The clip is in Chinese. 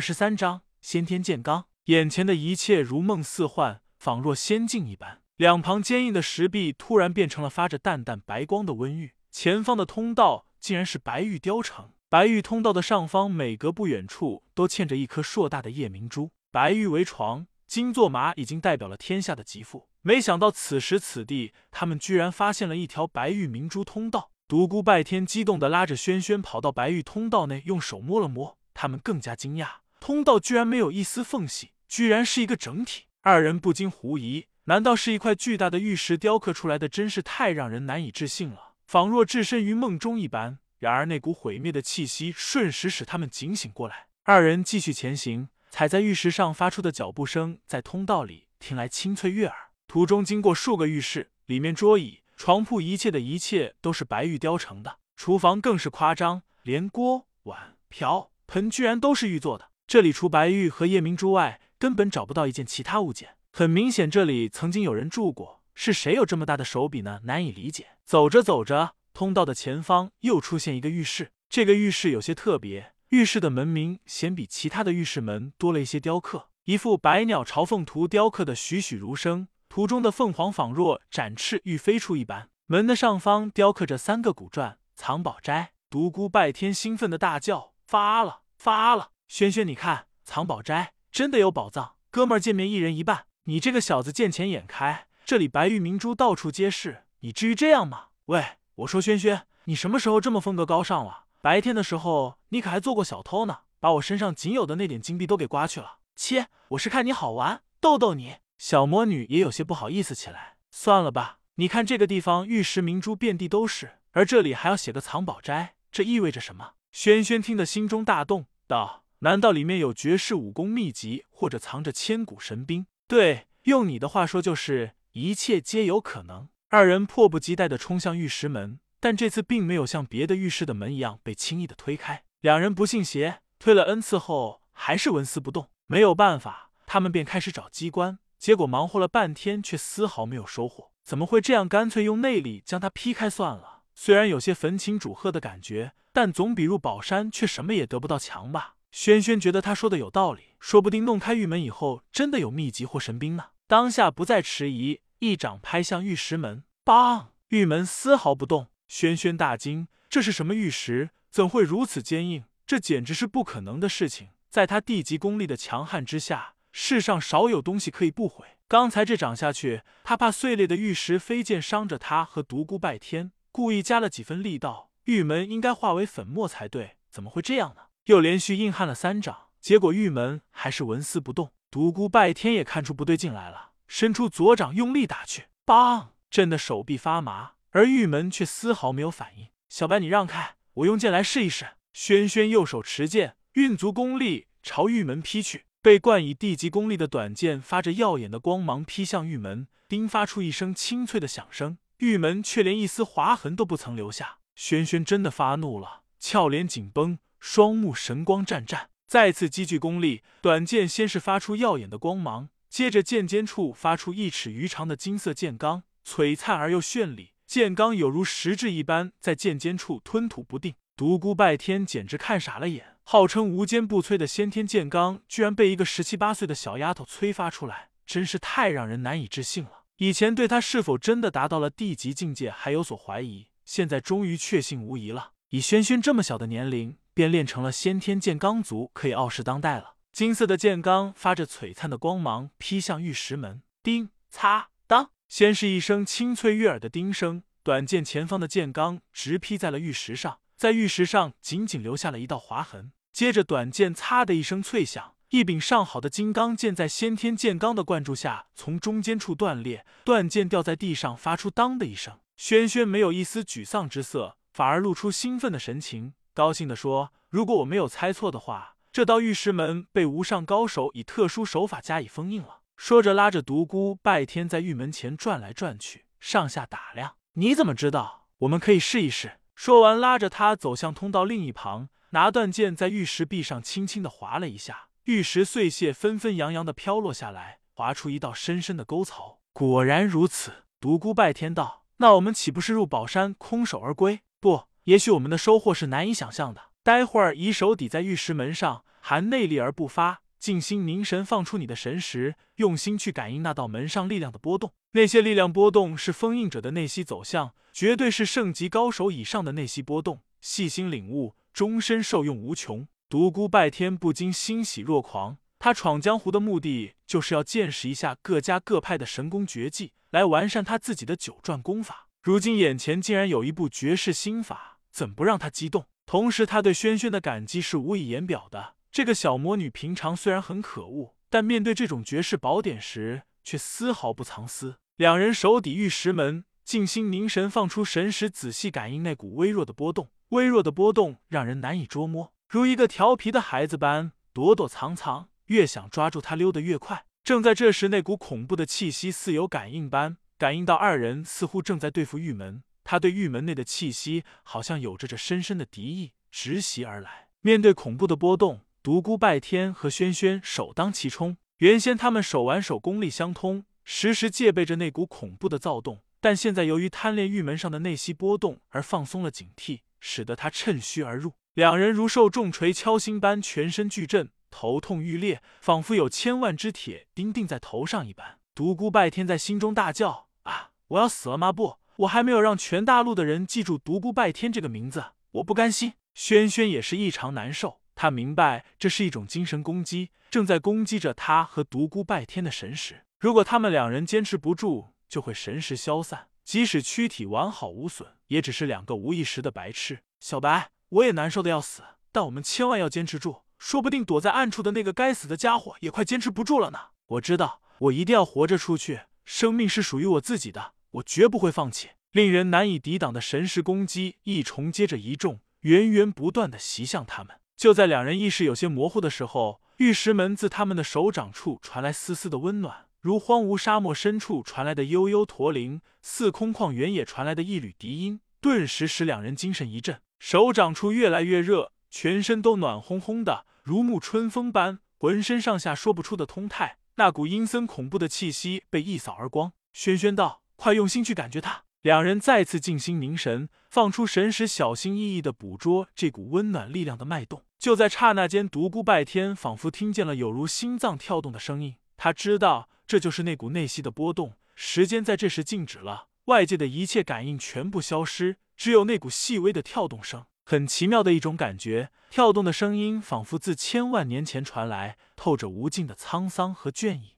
二十三章先天剑罡。眼前的一切如梦似幻，仿若仙境一般。两旁坚硬的石壁突然变成了发着淡淡白光的温玉，前方的通道竟然是白玉雕成。白玉通道的上方，每隔不远处都嵌着一颗硕大的夜明珠。白玉为床，金作马已经代表了天下的极富。没想到此时此地，他们居然发现了一条白玉明珠通道。独孤拜天激动的拉着轩轩跑到白玉通道内，用手摸了摸。他们更加惊讶，通道居然没有一丝缝隙，居然是一个整体。二人不禁狐疑。难道是一块巨大的玉石雕刻出来的？真是太让人难以置信了，仿若置身于梦中一般。然而那股毁灭的气息瞬时使他们警醒过来。二人继续前行，踩在玉石上发出的脚步声在通道里听来清脆悦耳。途中经过数个浴室，里面桌椅、床铺，一切的一切都是白玉雕成的。厨房更是夸张，连锅碗瓢盆居然都是玉做的。这里除白玉和夜明珠外，根本找不到一件其他物件。很明显，这里曾经有人住过，是谁有这么大的手笔呢？难以理解。走着走着，通道的前方又出现一个浴室。这个浴室有些特别，浴室的门明显比其他的浴室门多了一些雕刻，一幅百鸟朝凤图雕刻的栩栩如生，图中的凤凰仿若展翅欲飞出一般。门的上方雕刻着三个古篆“藏宝斋”。独孤拜天兴奋的大叫：“发了，发了！轩轩，你看，藏宝斋真的有宝藏！哥们儿见面一人一半。”你这个小子见钱眼开，这里白玉明珠到处皆是，你至于这样吗？喂，我说轩轩，你什么时候这么风格高尚了？白天的时候你可还做过小偷呢，把我身上仅有的那点金币都给刮去了。切，我是看你好玩，逗逗你。小魔女也有些不好意思起来。算了吧，你看这个地方玉石明珠遍地都是，而这里还要写个藏宝斋，这意味着什么？轩轩听得心中大动，道：难道里面有绝世武功秘籍，或者藏着千古神兵？对，用你的话说，就是一切皆有可能。二人迫不及待的冲向玉石门，但这次并没有像别的浴室的门一样被轻易的推开。两人不信邪，推了 n 次后还是纹丝不动。没有办法，他们便开始找机关，结果忙活了半天，却丝毫没有收获。怎么会这样？干脆用内力将它劈开算了。虽然有些焚琴煮鹤的感觉，但总比入宝山却什么也得不到强吧。轩轩觉得他说的有道理，说不定弄开玉门以后，真的有秘籍或神兵呢。当下不再迟疑，一掌拍向玉石门，砰！玉门丝毫不动。轩轩大惊，这是什么玉石？怎会如此坚硬？这简直是不可能的事情。在他地级功力的强悍之下，世上少有东西可以不毁。刚才这掌下去，他怕碎裂的玉石飞溅伤着他和独孤拜天，故意加了几分力道，玉门应该化为粉末才对。怎么会这样呢？又连续硬撼了三掌，结果玉门还是纹丝不动。独孤拜天也看出不对劲来了，伸出左掌用力打去，梆！震得手臂发麻，而玉门却丝毫没有反应。小白，你让开，我用剑来试一试。轩轩右手持剑，运足功力朝玉门劈去。被冠以地级功力的短剑发着耀眼的光芒劈向玉门，叮发出一声清脆的响声，玉门却连一丝划痕都不曾留下。轩轩真的发怒了，俏脸紧绷。双目神光湛湛，再次积聚功力，短剑先是发出耀眼的光芒，接着剑尖处发出一尺余长的金色剑罡，璀璨而又绚丽，剑罡有如实质一般在剑尖处吞吐不定。独孤拜天简直看傻了眼，号称无坚不摧的先天剑罡，居然被一个十七八岁的小丫头催发出来，真是太让人难以置信了。以前对他是否真的达到了地级境界还有所怀疑，现在终于确信无疑了。以轩轩这么小的年龄。便练成了先天剑罡族，可以傲视当代了。金色的剑罡发着璀璨的光芒，劈向玉石门。叮擦当，先是一声清脆悦耳的叮声，短剑前方的剑罡直劈在了玉石上，在玉石上仅仅留下了一道划痕。接着，短剑擦的一声脆响，一柄上好的金刚剑在先天剑罡的灌注下，从中间处断裂，断剑掉在地上，发出当的一声。轩轩没有一丝沮丧之色，反而露出兴奋的神情。高兴地说：“如果我没有猜错的话，这道玉石门被无上高手以特殊手法加以封印了。”说着，拉着独孤拜天在玉门前转来转去，上下打量。你怎么知道？我们可以试一试。说完，拉着他走向通道另一旁，拿断剑在玉石壁上轻轻的划了一下，玉石碎屑纷纷扬扬的飘落下来，划出一道深深的沟槽。果然如此，独孤拜天道：“那我们岂不是入宝山空手而归？不。”也许我们的收获是难以想象的。待会儿以手抵在玉石门上，含内力而不发，静心凝神，放出你的神识，用心去感应那道门上力量的波动。那些力量波动是封印者的内息走向，绝对是圣级高手以上的内息波动。细心领悟，终身受用无穷。独孤拜天不禁欣喜若狂。他闯江湖的目的，就是要见识一下各家各派的神功绝技，来完善他自己的九转功法。如今眼前竟然有一部绝世心法，怎不让他激动？同时，他对轩轩的感激是无以言表的。这个小魔女平常虽然很可恶，但面对这种绝世宝典时，却丝毫不藏私。两人手抵玉石门，静心凝神，放出神识，仔细感应那股微弱的波动。微弱的波动让人难以捉摸，如一个调皮的孩子般躲躲藏藏。越想抓住他，溜得越快。正在这时，那股恐怖的气息似有感应般感应到二人似乎正在对付玉门。他对玉门内的气息好像有着这深深的敌意，直袭而来。面对恐怖的波动，独孤拜天和轩轩首当其冲。原先他们手挽手，功力相通，时时戒备着那股恐怖的躁动。但现在由于贪恋玉门上的内息波动而放松了警惕，使得他趁虚而入。两人如受重锤敲心般，全身剧震。头痛欲裂，仿佛有千万只铁钉钉在头上一般。独孤拜天在心中大叫：“啊！我要死了吗？不，我还没有让全大陆的人记住独孤拜天这个名字，我不甘心。”轩轩也是异常难受，他明白这是一种精神攻击，正在攻击着他和独孤拜天的神识。如果他们两人坚持不住，就会神识消散，即使躯体完好无损，也只是两个无意识的白痴。小白，我也难受的要死，但我们千万要坚持住。说不定躲在暗处的那个该死的家伙也快坚持不住了呢。我知道，我一定要活着出去。生命是属于我自己的，我绝不会放弃。令人难以抵挡的神识攻击一重接着一重，源源不断的袭向他们。就在两人意识有些模糊的时候，玉石门自他们的手掌处传来丝丝的温暖，如荒芜沙漠深处传来的悠悠驼铃，似空旷原野传来的一缕笛音，顿时使两人精神一振，手掌处越来越热，全身都暖烘烘的。如沐春风般，浑身上下说不出的通泰，那股阴森恐怖的气息被一扫而光。轩轩道：“快用心去感觉它。”两人再次静心凝神，放出神识，小心翼翼的捕捉这股温暖力量的脉动。就在刹那间，独孤拜天仿佛听见了有如心脏跳动的声音，他知道这就是那股内息的波动。时间在这时静止了，外界的一切感应全部消失，只有那股细微的跳动声。很奇妙的一种感觉，跳动的声音仿佛自千万年前传来，透着无尽的沧桑和倦意。